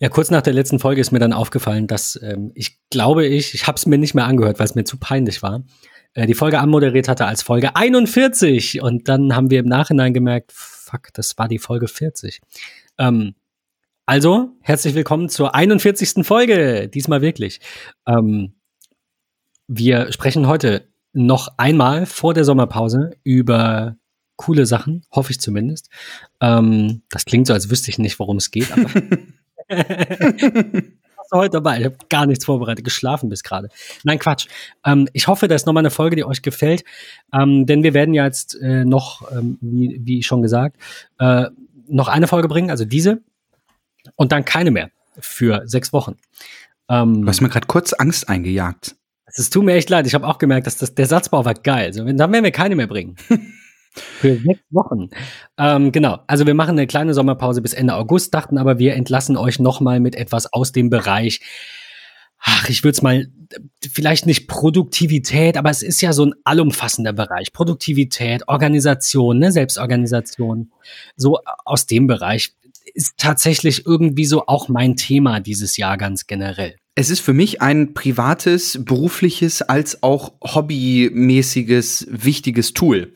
Ja, kurz nach der letzten Folge ist mir dann aufgefallen, dass ähm, ich glaube, ich, ich habe es mir nicht mehr angehört, weil es mir zu peinlich war, äh, die Folge anmoderiert hatte als Folge 41 und dann haben wir im Nachhinein gemerkt, fuck, das war die Folge 40. Ähm, also, herzlich willkommen zur 41. Folge, diesmal wirklich. Ähm, wir sprechen heute noch einmal vor der Sommerpause über coole Sachen, hoffe ich zumindest. Ähm, das klingt so, als wüsste ich nicht, worum es geht, aber Was heute dabei? Ich habe gar nichts vorbereitet, geschlafen bis gerade. Nein, Quatsch. Ähm, ich hoffe, das ist nochmal eine Folge, die euch gefällt, ähm, denn wir werden ja jetzt äh, noch, ähm, wie, wie schon gesagt, äh, noch eine Folge bringen, also diese, und dann keine mehr für sechs Wochen. Ähm, du hast mir gerade kurz Angst eingejagt. Es tut mir echt leid. Ich habe auch gemerkt, dass das, der Satzbau war geil. Also, dann werden wir keine mehr bringen. Für sechs Wochen. Ähm, genau. Also wir machen eine kleine Sommerpause bis Ende August, dachten aber, wir entlassen euch nochmal mit etwas aus dem Bereich. Ach, ich würde es mal, vielleicht nicht Produktivität, aber es ist ja so ein allumfassender Bereich. Produktivität, Organisation, ne, Selbstorganisation. So aus dem Bereich ist tatsächlich irgendwie so auch mein Thema dieses Jahr ganz generell. Es ist für mich ein privates, berufliches als auch hobbymäßiges, wichtiges Tool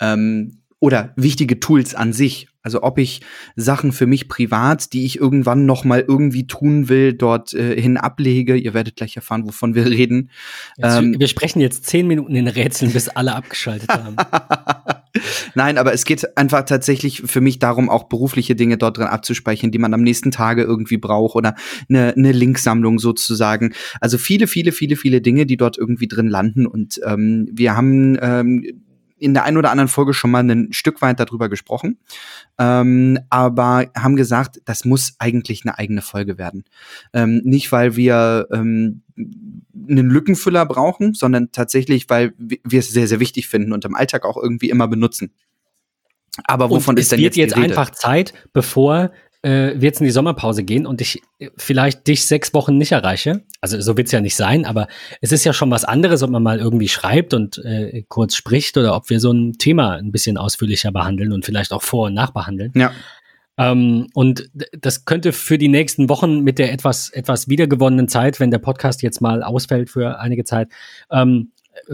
ähm, oder wichtige Tools an sich. Also ob ich Sachen für mich privat, die ich irgendwann noch mal irgendwie tun will, dort äh, hin ablege. Ihr werdet gleich erfahren, wovon wir reden. Jetzt, ähm, wir sprechen jetzt zehn Minuten in Rätseln, bis alle abgeschaltet haben. Nein, aber es geht einfach tatsächlich für mich darum, auch berufliche Dinge dort drin abzuspeichern, die man am nächsten Tage irgendwie braucht oder eine, eine Linksammlung sozusagen. Also viele, viele, viele, viele Dinge, die dort irgendwie drin landen. Und ähm, wir haben ähm, in der einen oder anderen Folge schon mal ein Stück weit darüber gesprochen, ähm, aber haben gesagt, das muss eigentlich eine eigene Folge werden. Ähm, nicht, weil wir ähm, einen Lückenfüller brauchen, sondern tatsächlich, weil wir es sehr, sehr wichtig finden und im Alltag auch irgendwie immer benutzen. Aber wovon ist denn jetzt? Es wird jetzt, einfach Zeit, bevor äh, wir jetzt in die Sommerpause gehen und ich äh, vielleicht dich sechs Wochen nicht erreiche. Also so wird's ja nicht sein, aber es ist ja schon was anderes, ob man mal irgendwie schreibt und äh, kurz spricht oder ob wir so ein Thema ein bisschen ausführlicher behandeln und vielleicht auch vor- und nachbehandeln. Ja. Ähm, und das könnte für die nächsten Wochen mit der etwas, etwas wiedergewonnenen Zeit, wenn der Podcast jetzt mal ausfällt für einige Zeit, ähm,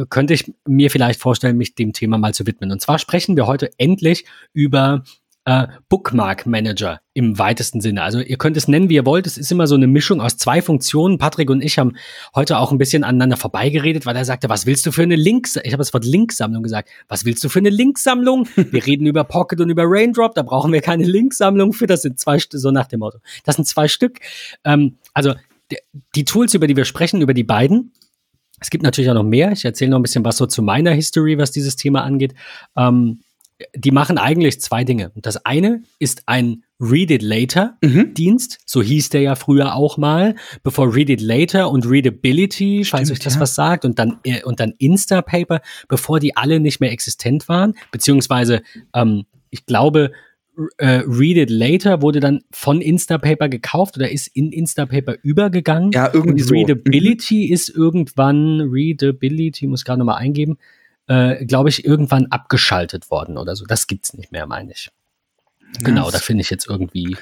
könnte ich mir vielleicht vorstellen, mich dem Thema mal zu widmen. Und zwar sprechen wir heute endlich über äh, Bookmark Manager im weitesten Sinne. Also ihr könnt es nennen, wie ihr wollt. Es ist immer so eine Mischung aus zwei Funktionen. Patrick und ich haben heute auch ein bisschen aneinander vorbeigeredet, weil er sagte, was willst du für eine Links? Ich habe das Wort Linksammlung gesagt. Was willst du für eine Linksammlung? Wir reden über Pocket und über Raindrop. Da brauchen wir keine Linksammlung für. Das sind zwei so nach dem Motto. Das sind zwei Stück. Ähm, also die Tools, über die wir sprechen, über die beiden, es gibt natürlich auch noch mehr. Ich erzähle noch ein bisschen was so zu meiner History, was dieses Thema angeht. Ähm, die machen eigentlich zwei Dinge. Und das eine ist ein Read It Later mhm. Dienst, so hieß der ja früher auch mal, bevor Read It Later und Readability, Stimmt, falls euch das ja. was sagt, und dann äh, und dann Instapaper, bevor die alle nicht mehr existent waren, beziehungsweise ähm, ich glaube äh, Read It Later wurde dann von Instapaper gekauft oder ist in Instapaper übergegangen. Ja, irgendwie und Readability so. mhm. ist irgendwann Readability, muss gerade nochmal eingeben, äh, glaube ich, irgendwann abgeschaltet worden oder so. Das gibt's nicht mehr, meine ich. Genau, da finde ich jetzt irgendwie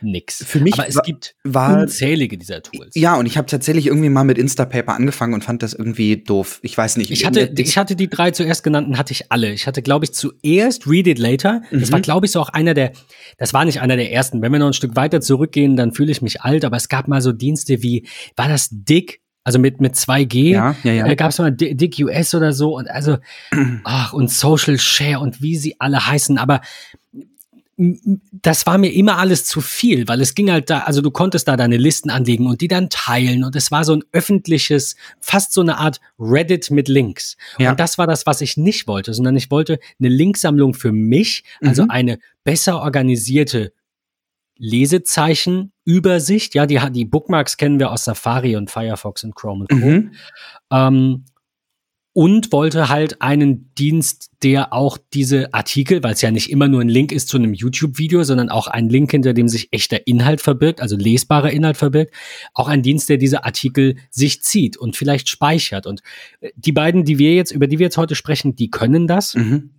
nix. Für mich Aber es gibt war, unzählige dieser Tools. Ja, und ich habe tatsächlich irgendwie mal mit Instapaper angefangen und fand das irgendwie doof. Ich weiß nicht. Ich hatte, ich hatte die drei zuerst genannten, hatte ich alle. Ich hatte, glaube ich, zuerst Read It Later. Das mhm. war, glaube ich, so auch einer der, das war nicht einer der ersten. Wenn wir noch ein Stück weiter zurückgehen, dann fühle ich mich alt. Aber es gab mal so Dienste wie, war das Dick? Also mit, mit 2G ja, ja, ja. Äh, gab es mal Dick US oder so und also, ach, und Social Share und wie sie alle heißen, aber das war mir immer alles zu viel, weil es ging halt da, also du konntest da deine Listen anlegen und die dann teilen und es war so ein öffentliches, fast so eine Art Reddit mit Links. Ja. Und das war das, was ich nicht wollte, sondern ich wollte eine Linksammlung für mich, also mhm. eine besser organisierte Lesezeichen Übersicht. Ja, die, die Bookmarks kennen wir aus Safari und Firefox und Chrome und Co. Mhm. Ähm, und wollte halt einen Dienst, der auch diese Artikel, weil es ja nicht immer nur ein Link ist zu einem YouTube-Video, sondern auch ein Link, hinter dem sich echter Inhalt verbirgt, also lesbarer Inhalt verbirgt, auch ein Dienst, der diese Artikel sich zieht und vielleicht speichert. Und äh, die beiden, die wir jetzt, über die wir jetzt heute sprechen, die können das. Mhm.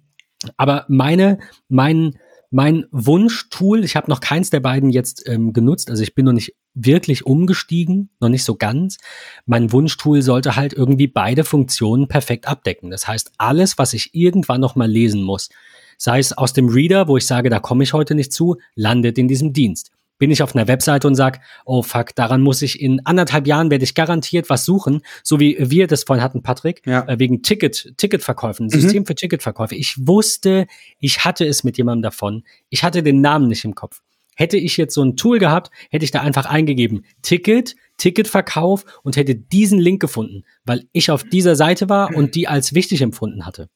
Aber meine, mein, mein Wunschtool, ich habe noch keins der beiden jetzt ähm, genutzt, also ich bin noch nicht wirklich umgestiegen, noch nicht so ganz. Mein Wunschtool sollte halt irgendwie beide Funktionen perfekt abdecken. Das heißt, alles, was ich irgendwann noch mal lesen muss, sei es aus dem Reader, wo ich sage, da komme ich heute nicht zu, landet in diesem Dienst bin ich auf einer Webseite und sage, oh fuck, daran muss ich in anderthalb Jahren werde ich garantiert was suchen, so wie wir das vorhin hatten, Patrick, ja. äh, wegen Ticket, Ticketverkäufen, System mhm. für Ticketverkäufe. Ich wusste, ich hatte es mit jemandem davon. Ich hatte den Namen nicht im Kopf. Hätte ich jetzt so ein Tool gehabt, hätte ich da einfach eingegeben, Ticket, Ticketverkauf und hätte diesen Link gefunden, weil ich auf dieser Seite war und die als wichtig empfunden hatte.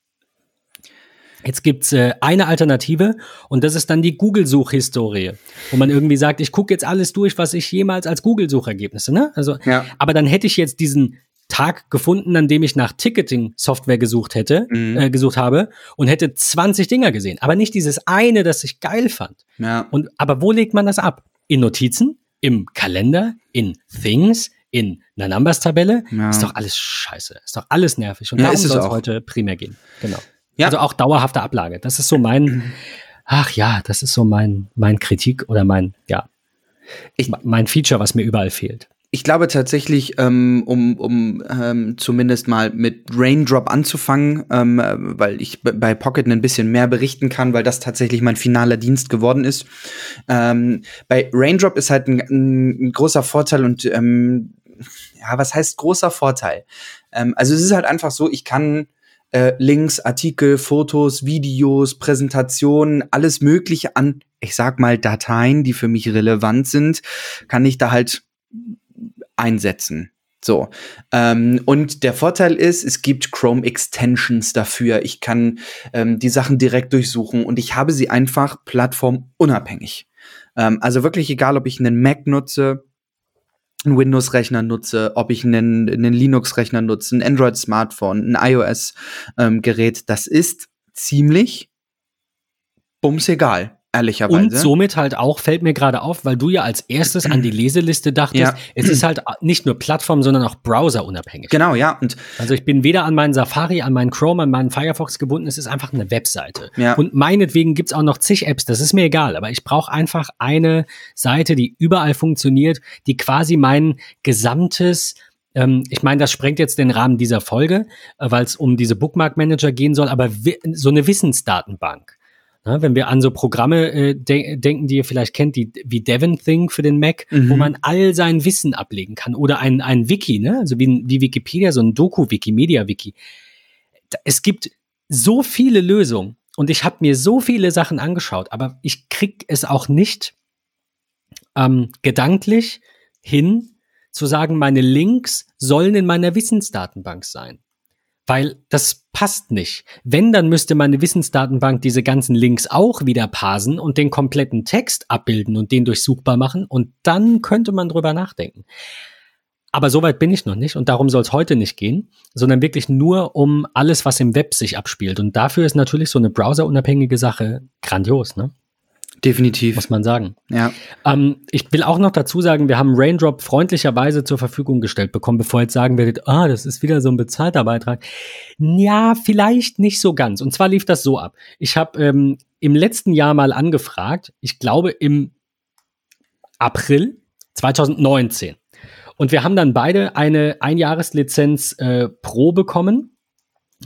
Jetzt gibt's äh, eine Alternative und das ist dann die Google-Suchhistorie, wo man irgendwie sagt, ich gucke jetzt alles durch, was ich jemals als Google-Suchergebnisse, ne? Also, ja. aber dann hätte ich jetzt diesen Tag gefunden, an dem ich nach Ticketing-Software gesucht hätte, mhm. äh, gesucht habe und hätte 20 Dinger gesehen, aber nicht dieses eine, das ich geil fand. Ja. Und aber wo legt man das ab? In Notizen, im Kalender, in Things, in einer Numbers-Tabelle? Ja. Ist doch alles scheiße, ist doch alles nervig und ja, darum soll es heute primär gehen. Genau. Ja. Also auch dauerhafte Ablage. Das ist so mein, ach ja, das ist so mein, mein Kritik oder mein, ja, ich, mein Feature, was mir überall fehlt. Ich glaube tatsächlich, ähm, um, um ähm, zumindest mal mit Raindrop anzufangen, ähm, weil ich bei Pocket ein bisschen mehr berichten kann, weil das tatsächlich mein finaler Dienst geworden ist. Ähm, bei Raindrop ist halt ein, ein großer Vorteil und ähm, ja, was heißt großer Vorteil? Ähm, also es ist halt einfach so, ich kann äh, Links, Artikel, Fotos, Videos, Präsentationen, alles Mögliche an, ich sag mal, Dateien, die für mich relevant sind, kann ich da halt einsetzen. So. Ähm, und der Vorteil ist, es gibt Chrome Extensions dafür. Ich kann ähm, die Sachen direkt durchsuchen und ich habe sie einfach plattformunabhängig. Ähm, also wirklich egal, ob ich einen Mac nutze, einen Windows-Rechner nutze, ob ich einen, einen Linux-Rechner nutze, ein Android-Smartphone, ein iOS-Gerät, ähm, das ist ziemlich bums egal ehrlicherweise. Und somit halt auch, fällt mir gerade auf, weil du ja als erstes an die Leseliste dachtest, ja. es ist halt nicht nur Plattform, sondern auch browserunabhängig. Genau, ja. Und also ich bin weder an meinen Safari, an meinen Chrome, an meinen Firefox gebunden, es ist einfach eine Webseite. Ja. Und meinetwegen gibt's auch noch zig Apps, das ist mir egal, aber ich brauche einfach eine Seite, die überall funktioniert, die quasi mein gesamtes ähm, ich meine, das sprengt jetzt den Rahmen dieser Folge, äh, weil es um diese Bookmark Manager gehen soll, aber so eine Wissensdatenbank. Ja, wenn wir an so Programme äh, de denken, die ihr vielleicht kennt, die, wie Devon Thing für den Mac, mhm. wo man all sein Wissen ablegen kann. Oder ein, ein Wiki, ne? also wie, wie Wikipedia, so ein Doku-Wiki, Media-Wiki. Es gibt so viele Lösungen und ich habe mir so viele Sachen angeschaut, aber ich krieg es auch nicht ähm, gedanklich hin, zu sagen, meine Links sollen in meiner Wissensdatenbank sein weil das passt nicht. Wenn, dann müsste meine Wissensdatenbank diese ganzen Links auch wieder parsen und den kompletten Text abbilden und den durchsuchbar machen und dann könnte man drüber nachdenken. Aber soweit bin ich noch nicht und darum soll es heute nicht gehen, sondern wirklich nur um alles, was im Web sich abspielt. Und dafür ist natürlich so eine browserunabhängige Sache grandios, ne? Definitiv. Muss man sagen. Ja. Ähm, ich will auch noch dazu sagen, wir haben Raindrop freundlicherweise zur Verfügung gestellt bekommen, bevor jetzt sagen werdet, ah, das ist wieder so ein bezahlter Beitrag. Ja, vielleicht nicht so ganz. Und zwar lief das so ab. Ich habe ähm, im letzten Jahr mal angefragt, ich glaube im April 2019. Und wir haben dann beide eine Einjahreslizenz äh, Pro bekommen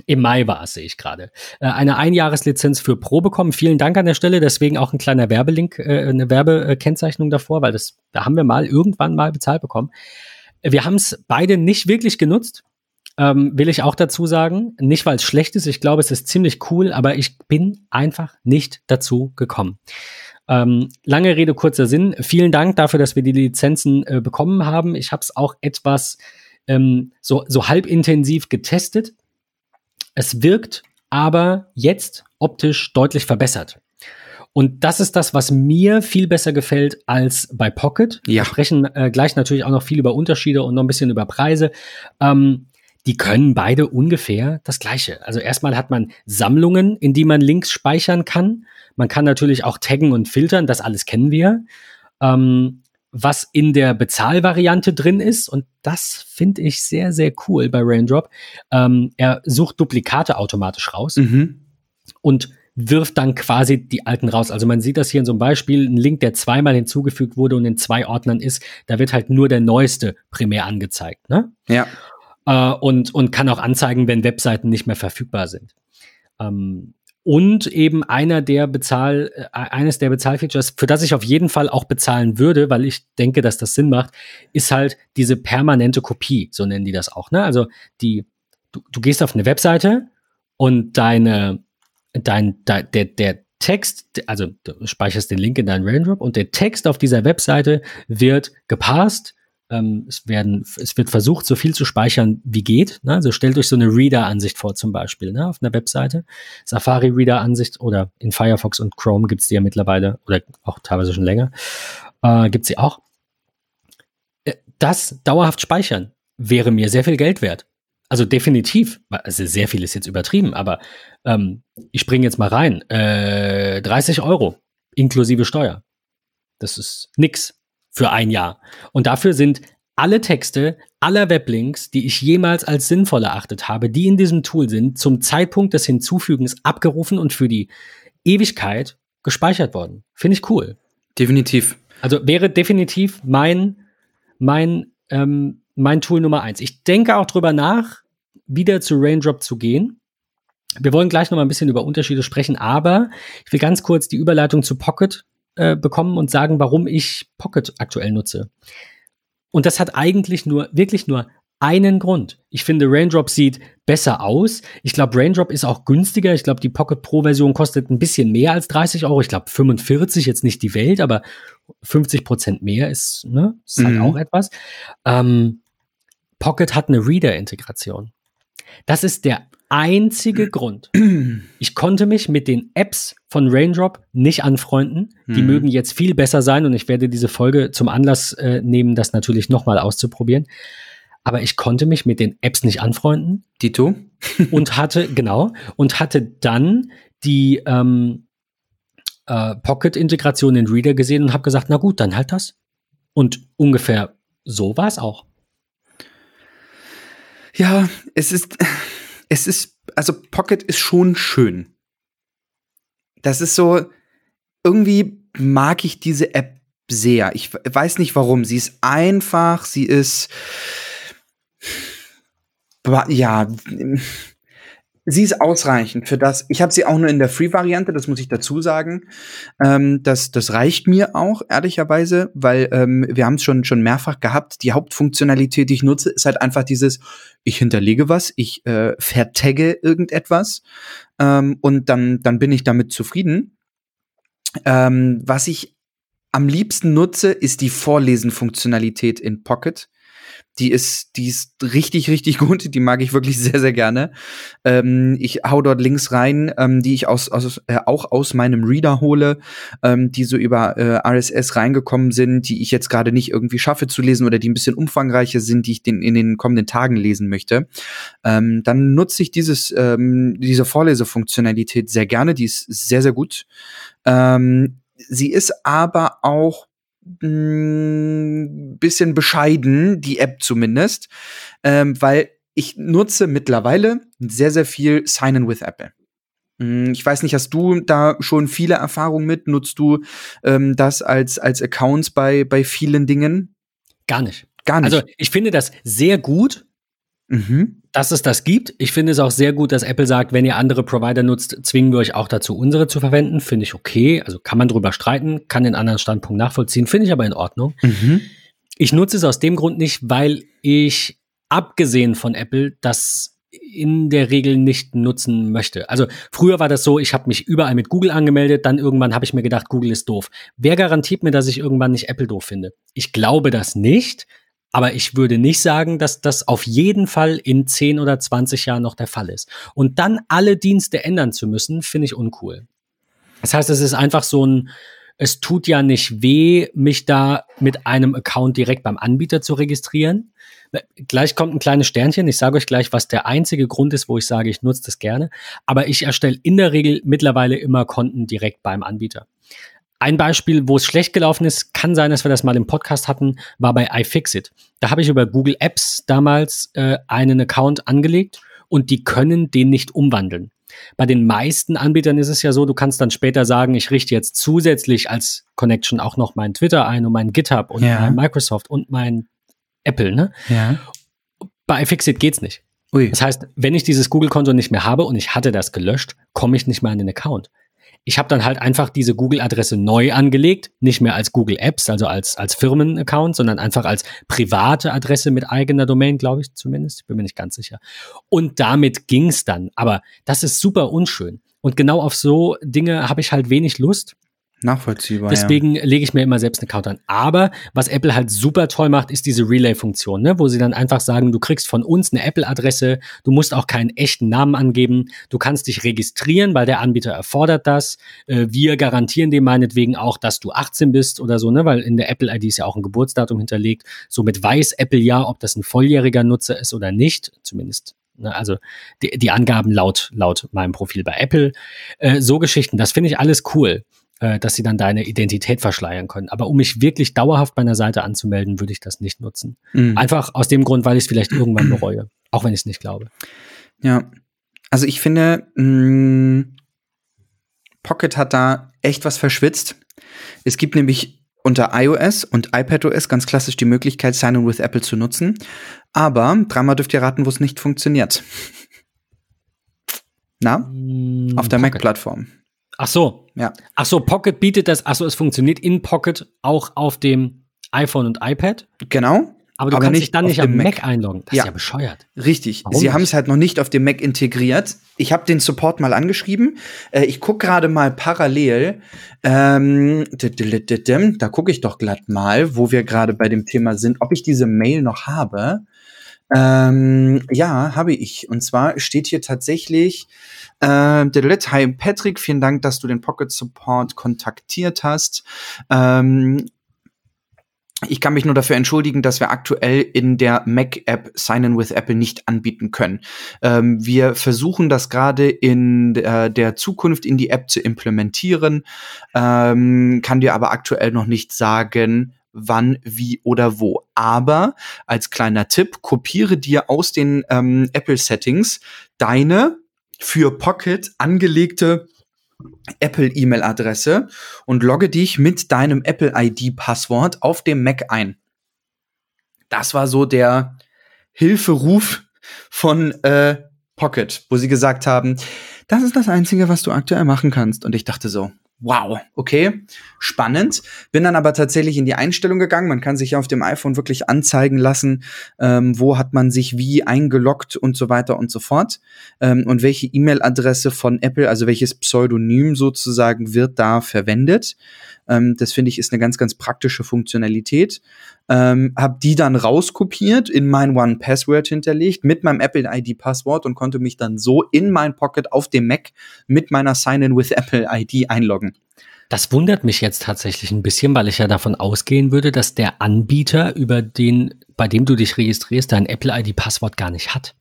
im Mai war es, sehe ich gerade. Äh, eine Einjahreslizenz für Pro bekommen. Vielen Dank an der Stelle. Deswegen auch ein kleiner Werbelink, äh, eine Werbekennzeichnung davor, weil das, da haben wir mal irgendwann mal bezahlt bekommen. Wir haben es beide nicht wirklich genutzt. Ähm, will ich auch dazu sagen. Nicht, weil es schlecht ist. Ich glaube, es ist ziemlich cool, aber ich bin einfach nicht dazu gekommen. Ähm, lange Rede, kurzer Sinn. Vielen Dank dafür, dass wir die Lizenzen äh, bekommen haben. Ich habe es auch etwas ähm, so, so halb intensiv getestet es wirkt aber jetzt optisch deutlich verbessert. Und das ist das, was mir viel besser gefällt als bei Pocket. Ja. Wir sprechen äh, gleich natürlich auch noch viel über Unterschiede und noch ein bisschen über Preise. Ähm, die können beide ungefähr das Gleiche. Also erstmal hat man Sammlungen, in die man Links speichern kann. Man kann natürlich auch taggen und filtern, das alles kennen wir. Ähm, was in der Bezahlvariante drin ist. Und das finde ich sehr, sehr cool bei Raindrop. Ähm, er sucht Duplikate automatisch raus. Mhm. Und wirft dann quasi die alten raus. Also man sieht das hier in so einem Beispiel, ein Link, der zweimal hinzugefügt wurde und in zwei Ordnern ist, da wird halt nur der neueste primär angezeigt. Ne? Ja. Äh, und, und kann auch anzeigen, wenn Webseiten nicht mehr verfügbar sind. Ähm, und eben einer der Bezahl, äh, eines der Bezahlfeatures, für das ich auf jeden Fall auch bezahlen würde, weil ich denke, dass das Sinn macht, ist halt diese permanente Kopie, so nennen die das auch. Ne? Also die, du, du gehst auf eine Webseite und deine, dein, dein der, der Text, also du speicherst den Link in deinen Raindrop und der Text auf dieser Webseite wird gepasst ähm, es, werden, es wird versucht, so viel zu speichern, wie geht. Ne? Also stellt euch so eine Reader-Ansicht vor, zum Beispiel, ne? auf einer Webseite. Safari-Reader-Ansicht oder in Firefox und Chrome gibt's die ja mittlerweile oder auch teilweise schon länger. Äh, gibt's sie auch. Äh, das dauerhaft speichern wäre mir sehr viel Geld wert. Also definitiv, also sehr viel ist jetzt übertrieben, aber ähm, ich springe jetzt mal rein. Äh, 30 Euro inklusive Steuer. Das ist nix für ein Jahr. Und dafür sind alle Texte aller Weblinks, die ich jemals als sinnvoll erachtet habe, die in diesem Tool sind, zum Zeitpunkt des Hinzufügens abgerufen und für die Ewigkeit gespeichert worden. Finde ich cool. Definitiv. Also wäre definitiv mein, mein, ähm, mein Tool Nummer eins. Ich denke auch drüber nach, wieder zu Raindrop zu gehen. Wir wollen gleich noch mal ein bisschen über Unterschiede sprechen, aber ich will ganz kurz die Überleitung zu Pocket äh, bekommen und sagen, warum ich Pocket aktuell nutze. Und das hat eigentlich nur, wirklich nur einen Grund. Ich finde, Raindrop sieht besser aus. Ich glaube, Raindrop ist auch günstiger. Ich glaube, die Pocket Pro Version kostet ein bisschen mehr als 30 Euro. Ich glaube, 45, jetzt nicht die Welt, aber 50 Prozent mehr ist, ne, ist halt mhm. auch etwas. Ähm, Pocket hat eine Reader-Integration. Das ist der einzige Grund. Ich konnte mich mit den Apps von Raindrop nicht anfreunden. Die mhm. mögen jetzt viel besser sein und ich werde diese Folge zum Anlass äh, nehmen, das natürlich nochmal auszuprobieren. Aber ich konnte mich mit den Apps nicht anfreunden. Dito. und hatte, genau, und hatte dann die ähm, äh, Pocket-Integration in Reader gesehen und habe gesagt, na gut, dann halt das. Und ungefähr so war es auch. Ja, es ist es ist, also Pocket ist schon schön. Das ist so, irgendwie mag ich diese App sehr. Ich weiß nicht warum. Sie ist einfach, sie ist, ja, sie ist ausreichend für das. Ich habe sie auch nur in der Free-Variante, das muss ich dazu sagen. Ähm, das, das reicht mir auch, ehrlicherweise, weil ähm, wir haben es schon, schon mehrfach gehabt. Die Hauptfunktionalität, die ich nutze, ist halt einfach dieses, ich hinterlege was, ich äh, vertagge irgendetwas ähm, und dann, dann bin ich damit zufrieden. Ähm, was ich am liebsten nutze, ist die Vorlesen-Funktionalität in Pocket die ist, die ist richtig, richtig gut. Die mag ich wirklich sehr, sehr gerne. Ähm, ich hau dort Links rein, ähm, die ich aus, aus, äh, auch aus meinem Reader hole, ähm, die so über äh, RSS reingekommen sind, die ich jetzt gerade nicht irgendwie schaffe zu lesen oder die ein bisschen umfangreicher sind, die ich den, in den kommenden Tagen lesen möchte. Ähm, dann nutze ich dieses, ähm, diese Vorlesefunktionalität sehr gerne. Die ist sehr, sehr gut. Ähm, sie ist aber auch mh, bisschen bescheiden, die App zumindest, ähm, weil ich nutze mittlerweile sehr, sehr viel Sign-in with Apple. Ich weiß nicht, hast du da schon viele Erfahrungen mit? Nutzt du ähm, das als, als Accounts bei, bei vielen Dingen? Gar nicht. Gar nicht. Also ich finde das sehr gut, Mhm. Dass es das gibt. Ich finde es auch sehr gut, dass Apple sagt, wenn ihr andere Provider nutzt, zwingen wir euch auch dazu, unsere zu verwenden. Finde ich okay. Also kann man drüber streiten, kann den anderen Standpunkt nachvollziehen, finde ich aber in Ordnung. Mhm. Ich nutze es aus dem Grund nicht, weil ich abgesehen von Apple das in der Regel nicht nutzen möchte. Also früher war das so, ich habe mich überall mit Google angemeldet, dann irgendwann habe ich mir gedacht, Google ist doof. Wer garantiert mir, dass ich irgendwann nicht Apple doof finde? Ich glaube das nicht, aber ich würde nicht sagen, dass das auf jeden Fall in 10 oder 20 Jahren noch der Fall ist. Und dann alle Dienste ändern zu müssen, finde ich uncool. Das heißt, es ist einfach so ein, es tut ja nicht weh, mich da mit einem Account direkt beim Anbieter zu registrieren. Gleich kommt ein kleines Sternchen. Ich sage euch gleich, was der einzige Grund ist, wo ich sage, ich nutze das gerne. Aber ich erstelle in der Regel mittlerweile immer Konten direkt beim Anbieter. Ein Beispiel, wo es schlecht gelaufen ist, kann sein, dass wir das mal im Podcast hatten, war bei iFixit. Da habe ich über Google Apps damals äh, einen Account angelegt und die können den nicht umwandeln. Bei den meisten Anbietern ist es ja so, du kannst dann später sagen, ich richte jetzt zusätzlich als Connection auch noch mein Twitter ein und mein GitHub und Ja. mein Microsoft und mein Apple, ne? Ja. Bei iFixit geht's nicht. Ui. Das heißt, wenn ich dieses Google-Konto nicht mehr habe und ich hatte das gelöscht, komme ich nicht mehr an den Account. Ich habe dann halt einfach diese Google-Adresse neu angelegt, nicht mehr als Google Apps, also als, als Firmen-Account, sondern einfach als private Adresse mit eigener Domain, glaube ich zumindest. Bin mir nicht ganz sicher. Und damit ging's dann. Aber das ist super unschön. Und genau auf so Dinge habe ich halt wenig Lust. Nachvollziehbar. Deswegen lege ich mir immer selbst einen Account an. Aber was Apple halt super toll macht, ist diese Relay-Funktion, ne? wo sie dann einfach sagen, du kriegst von uns eine Apple-Adresse, du musst auch keinen echten Namen angeben, du kannst dich registrieren, weil der Anbieter erfordert das. Äh, wir garantieren dir meinetwegen auch, dass du 18 bist oder so, ne? weil in der Apple-ID ist ja auch ein Geburtsdatum hinterlegt. Somit weiß Apple ja, ob das ein volljähriger Nutzer ist oder nicht, zumindest. Ne? Also die, die Angaben laut, laut meinem Profil bei Apple. Äh, so Geschichten, das finde ich alles cool äh, dass sie dann deine Identität verschleiern können. Aber um mich wirklich dauerhaft bei einer Seite anzumelden, würde ich das nicht nutzen. Mhm. Einfach aus dem Grund, weil ich es vielleicht irgendwann bereue. Auch wenn ich es nicht glaube. Ja. Also ich finde, mh, Pocket hat da echt was verschwitzt. Es gibt nämlich unter iOS und iPadOS ganz klassisch die Möglichkeit, Sign-in with Apple zu nutzen. Aber dreimal dürft ihr raten, wo es nicht funktioniert. Na? Auf der. Mac-Plattform. Ach so. Ja. Ach so, Pocket bietet das. Ach so, es funktioniert in Pocket auch auf dem iPhone und iPad. Genau. Aber du Aber kannst dich dann nicht am dem Mac. Mac. einloggen. Das Ja. ist ja bescheuert. Richtig. Warum Sie haben es halt noch nicht auf dem Mac integriert. Ich habe den Support mal angeschrieben. Äh, ich gucke gerade mal parallel. Ähm, da gucke ich doch glatt mal, wo wir gerade bei dem Thema sind, ob ich diese Mail noch habe. Ähm, ja, habe ich. Und zwar steht hier tatsächlich, äh, hi Patrick, vielen Dank, dass du den Pocket Support kontaktiert hast. Ähm, ich kann mich nur dafür entschuldigen, dass wir aktuell in der Mac-App Sign-in with Apple nicht anbieten können. Ähm, wir versuchen das gerade in äh, der Zukunft in die App zu implementieren, ähm, kann dir aber aktuell noch nicht sagen, wann, wie oder wo. Aber als kleiner Tipp, kopiere dir aus den ähm, Apple-Settings deine für Pocket angelegte Apple-E-Mail-Adresse und logge dich mit deinem Apple-ID-Passwort auf dem Mac ein. Das war so der Hilferuf von äh, Pocket, wo sie gesagt haben, das ist das Einzige, was du aktuell machen kannst. Und ich dachte so, wow, okay, spannend. Bin dann aber tatsächlich in die Einstellung gegangen. Man kann sich ja auf dem iPhone wirklich anzeigen lassen, ähm, wo hat man sich wie eingeloggt und so weiter und so fort. Ähm, und welche E-Mail-Adresse von Apple, also welches Pseudonym sozusagen wird da verwendet. Ähm, das finde ich ist eine ganz, ganz praktische Funktionalität. Ähm, hab die dann rauskopiert, in mein One Password hinterlegt, mit meinem Apple ID Passwort und konnte mich dann so in mein Pocket auf dem Mac mit meiner Sign-in with Apple ID einloggen. Das wundert mich jetzt tatsächlich ein bisschen, weil ich ja davon ausgehen würde, dass der Anbieter, über den, bei dem du dich registrierst, dein Apple ID-Passwort gar nicht hat.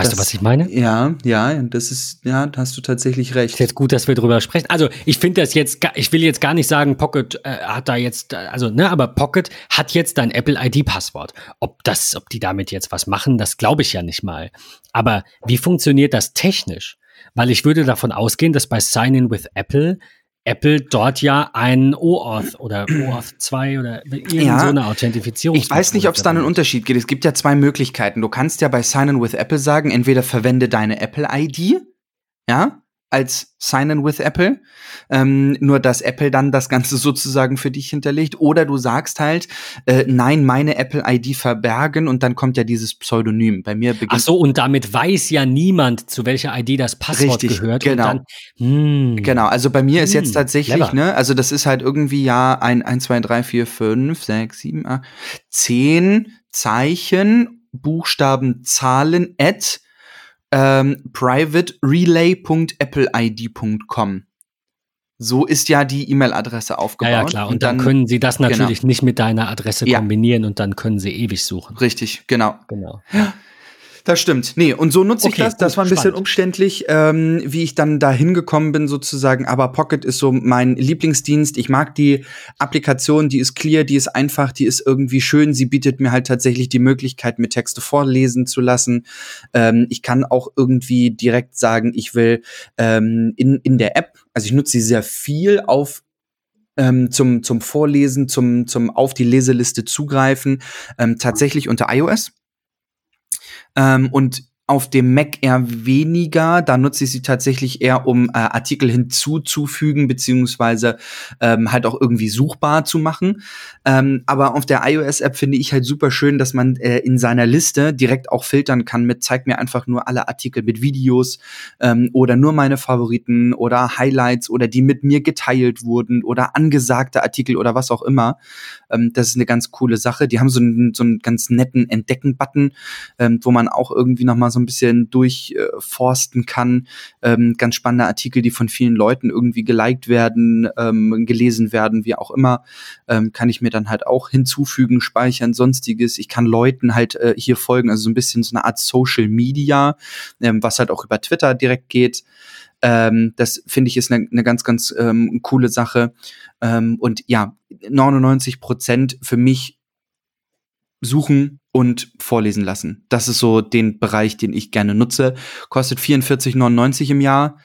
Weißt Das- du, was ich meine? Ja, ja, das ist, ja, da hast du tatsächlich recht. Ist jetzt gut, dass wir drüber sprechen. Also ich finde das jetzt, ich will jetzt gar nicht sagen, Pocket äh, hat da jetzt, äh, also ne, aber Pocket hat jetzt dein Apple ID-Passwort. Ob das, ob die damit jetzt was machen, das glaube ich ja nicht mal. Aber wie funktioniert das technisch? Weil ich würde davon ausgehen, dass bei Sign-in with Apple Apple dort ja ein OAuth oder OAuth 2 oder irgendeine Ja, so eine Authentifizierung. Ich weiß nicht, ob es da einen Unterschied gibt. Es gibt ja zwei Möglichkeiten. Du kannst ja bei Sign-in with Apple sagen, entweder verwende deine Apple-ID, ja, als Sign-in with Apple, ähm, nur dass Apple dann das Ganze sozusagen für dich hinterlegt, oder du sagst halt, äh, nein, meine Apple-ID verbergen und dann kommt ja dieses Pseudonym. Bei mir beginnt Ach so, und damit weiß ja niemand, zu welcher ID das Passwort Richtig, gehört. genau. Dann, hm, Genau, also bei mir ist Hm, jetzt tatsächlich, clever. ne, also das ist halt irgendwie ja ein, ein, zwei, drei, vier, fünf, sechs, sieben, acht, zehn Zeichen, Buchstaben, Zahlen at ähm, privaterelay.appleid.com. So ist ja die E-Mail-Adresse Ja, aufgebaut. ja, klar. Und, dann, können sie das natürlich genau. nicht mit deiner Adresse Ja. kombinieren und dann können sie ewig suchen. Richtig, genau. Genau. Das stimmt. Nee, und so nutze ich okay, das. Das war ein bisschen spannend. umständlich, ähm, wie ich dann da hingekommen bin, sozusagen. Aber Pocket ist so mein Lieblingsdienst. Ich mag die Applikation, die ist clear, die ist einfach, die ist irgendwie schön. Sie bietet mir halt tatsächlich die Möglichkeit, mir Texte vorlesen zu lassen. Ähm, ich kann auch irgendwie direkt sagen, ich will ähm, in, in der App, also ich nutze sie sehr viel auf ähm, zum, zum Vorlesen, zum, zum auf die Leseliste zugreifen, ähm, tatsächlich unter iOS. Ähm, und auf dem Mac eher weniger. Da nutze ich sie tatsächlich eher, um äh, Artikel hinzuzufügen, beziehungsweise ähm, halt auch irgendwie suchbar zu machen. Ähm, aber auf der iOS-App finde ich halt super schön, dass man äh, in seiner Liste direkt auch filtern kann mit, zeig mir einfach nur alle Artikel mit Videos ähm, oder nur meine Favoriten oder Highlights oder die mit mir geteilt wurden oder angesagte Artikel oder was auch immer. Ähm, das ist eine ganz coole Sache. Die haben so einen, so einen ganz netten Entdecken-Button, ähm, wo man auch irgendwie noch mal ein bisschen durchforsten kann. Ähm, ganz spannende Artikel, die von vielen Leuten irgendwie geliked werden, ähm, gelesen werden, wie auch immer, ähm, kann ich mir dann halt auch hinzufügen, speichern, sonstiges. Ich kann Leuten halt äh, hier folgen, also so ein bisschen so eine Art Social Media, ähm, was halt auch über Twitter direkt geht. Ähm, das finde ich ist eine ne ganz, ganz ähm, coole Sache. Ähm, und ja, 99 Prozent für mich suchen und vorlesen lassen. Das ist so den Bereich, den ich gerne nutze. Kostet 44,99 im Jahr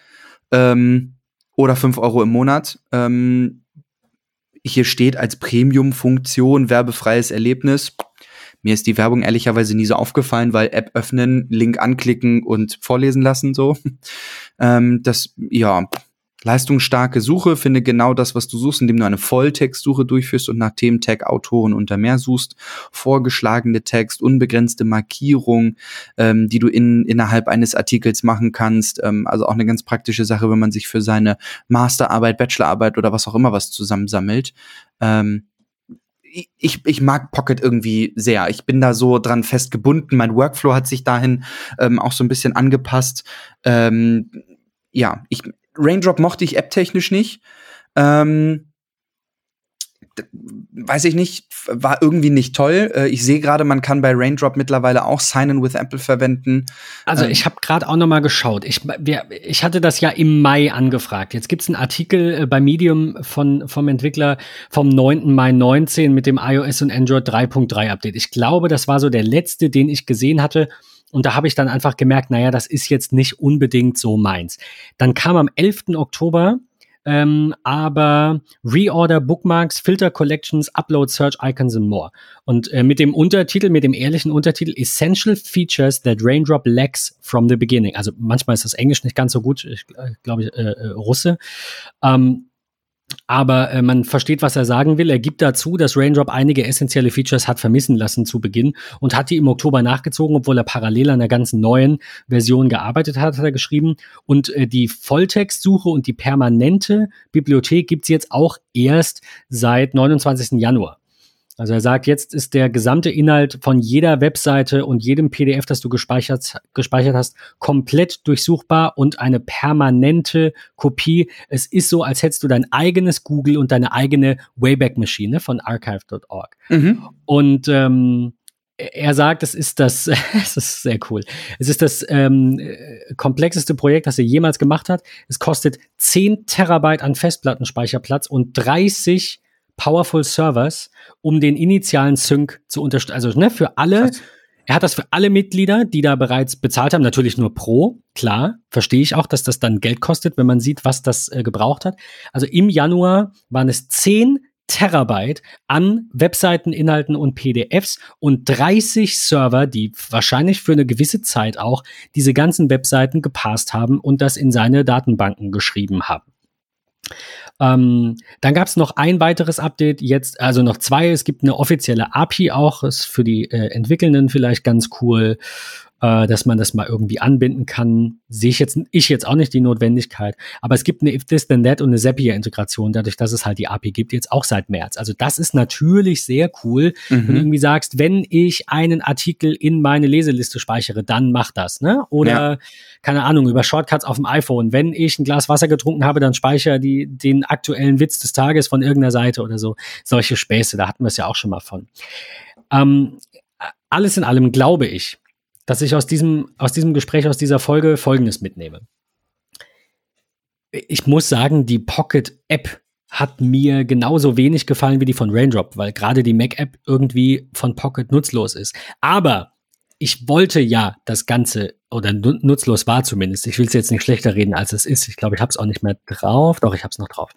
ähm, oder 5 Euro im Monat. Ähm, hier steht als Premium-Funktion werbefreies Erlebnis. Mir ist die Werbung ehrlicherweise nie so aufgefallen, weil App öffnen, Link anklicken und vorlesen lassen so. Ähm, das, ja, Leistungsstarke Suche, finde genau das, was du suchst, indem du eine Volltextsuche durchführst und nach Thementag, Autoren unter mehr suchst. Vorgeschlagene Text, unbegrenzte Markierung, ähm, die du in, innerhalb eines Artikels machen kannst. Ähm, also auch eine ganz praktische Sache, wenn man sich für seine Masterarbeit, Bachelorarbeit oder was auch immer was zusammensammelt. Ähm, ich, ich mag Pocket irgendwie sehr. Ich bin da so dran festgebunden. Mein Workflow hat sich dahin ähm, auch so ein bisschen angepasst. Ähm, ja, ich, Raindrop mochte ich apptechnisch nicht. Ähm, weiß ich nicht, war irgendwie nicht toll. Äh, ich sehe gerade, man kann bei Raindrop mittlerweile auch Sign in with Apple verwenden. Also ähm, ich habe gerade auch noch mal geschaut. Ich, wir, ich hatte das ja im Mai angefragt. Jetzt gibt's einen Artikel äh, bei Medium von, vom Entwickler vom 9. Mai 19 mit dem iOS und Android 3.3 Update. Ich glaube, das war so der letzte, den ich gesehen hatte. Und da habe ich dann einfach gemerkt, naja, das ist jetzt nicht unbedingt so meins. Dann kam am 11. Oktober ähm, aber Reorder, Bookmarks, Filter Collections, Upload, Search Icons and more. Und äh, mit dem Untertitel, mit dem ehrlichen Untertitel Essential Features that Raindrop lacks from the beginning. Also manchmal ist das Englisch nicht ganz so gut, ich äh, glaube äh, äh, Russe. Ähm, aber äh, man versteht, was er sagen will. Er gibt dazu, dass Raindrop einige essentielle Features hat vermissen lassen zu Beginn und hat die im Oktober nachgezogen, obwohl er parallel an der ganzen neuen Version gearbeitet hat, hat er geschrieben. Und äh, die Volltextsuche und die permanente Bibliothek gibt's jetzt auch erst seit 29. Januar. Also er sagt, jetzt ist der gesamte Inhalt von jeder Webseite und jedem PDF, das du gespeichert, gespeichert hast, komplett durchsuchbar und eine permanente Kopie. Es ist so, als hättest du dein eigenes Google und deine eigene Wayback-Maschine von archive.org. Mhm. Und ähm, er sagt, es ist das, es ist sehr cool. Es ist das ähm, komplexeste Projekt, das er jemals gemacht hat. Es kostet 10 Terabyte an Festplattenspeicherplatz und 30 Powerful Servers, um den initialen Sync zu unterstützen. Also ne, für alle. Er hat das für alle Mitglieder, die da bereits bezahlt haben, natürlich nur pro. Klar, verstehe ich auch, dass das dann Geld kostet, wenn man sieht, was das äh, gebraucht hat. Also im Januar waren es 10 Terabyte an Webseiteninhalten und PDFs und 30 Server, die wahrscheinlich für eine gewisse Zeit auch diese ganzen Webseiten gepasst haben und das in seine Datenbanken geschrieben haben. Ähm, dann gab es noch ein weiteres Update, jetzt, also noch zwei. Es gibt eine offizielle API auch, ist für die äh, Entwickelnden vielleicht ganz cool äh, dass man das mal irgendwie anbinden kann. Sehe ich jetzt, ich jetzt auch nicht die Notwendigkeit. Aber es gibt eine If This Then That und eine Zapier-Integration, dadurch, dass es halt die API gibt, jetzt auch seit März. Also das ist natürlich sehr cool, mhm. wenn du irgendwie sagst, wenn ich einen Artikel in meine Leseliste speichere, dann mach das, ne? Oder, ja. keine Ahnung, über Shortcuts auf dem iPhone. Wenn ich ein Glas Wasser getrunken habe, dann speichere die, den aktuellen Witz des Tages von irgendeiner Seite oder so. Solche Späße, da hatten wir es ja auch schon mal von. Ähm, alles in allem glaube ich, dass ich aus diesem, aus diesem Gespräch, aus dieser Folge Folgendes mitnehme. Ich muss sagen, die Pocket App hat mir genauso wenig gefallen wie die von Raindrop, weil gerade die Mac-App irgendwie von Pocket nutzlos ist. Aber ich wollte ja das Ganze, oder nutzlos war zumindest, ich will es jetzt nicht schlechter reden, als es ist. Ich glaube, ich habe es auch nicht mehr drauf. Doch, ich habe es noch drauf.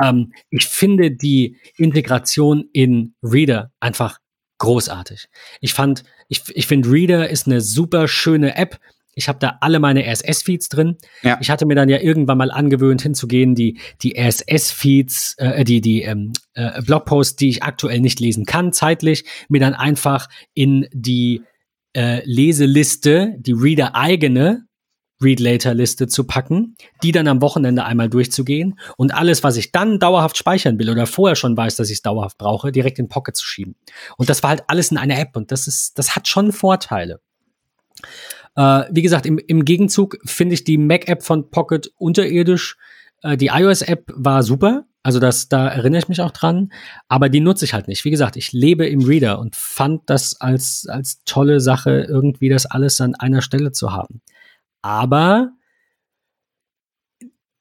Ähm, ich finde die Integration in Reader einfach großartig. Ich fand, ich, ich finde Reader ist eine super schöne App. Ich habe da alle meine RSS-Feeds drin. Ja. Ich hatte mir dann ja irgendwann mal angewöhnt, hinzugehen, die, die RSS-Feeds, äh, die, die ähm, äh, Blogposts, die ich aktuell nicht lesen kann, zeitlich, mir dann einfach in die äh, Leseliste, die Reader-eigene Read-Later-Liste zu packen, die dann am Wochenende einmal durchzugehen und alles, was ich dann dauerhaft speichern will oder vorher schon weiß, dass ich es dauerhaft brauche, direkt in Pocket zu schieben. Und das war halt alles in einer App und das ist, das hat schon Vorteile. Äh, wie gesagt, im, im Gegenzug finde ich die Mac-App von Pocket unterirdisch. Äh, die iOS-App war super. Also das, da erinnere ich mich auch dran. Aber die nutze ich halt nicht. Wie gesagt, ich lebe im Reader und fand das als, als tolle Sache, irgendwie das alles an einer Stelle zu haben. Aber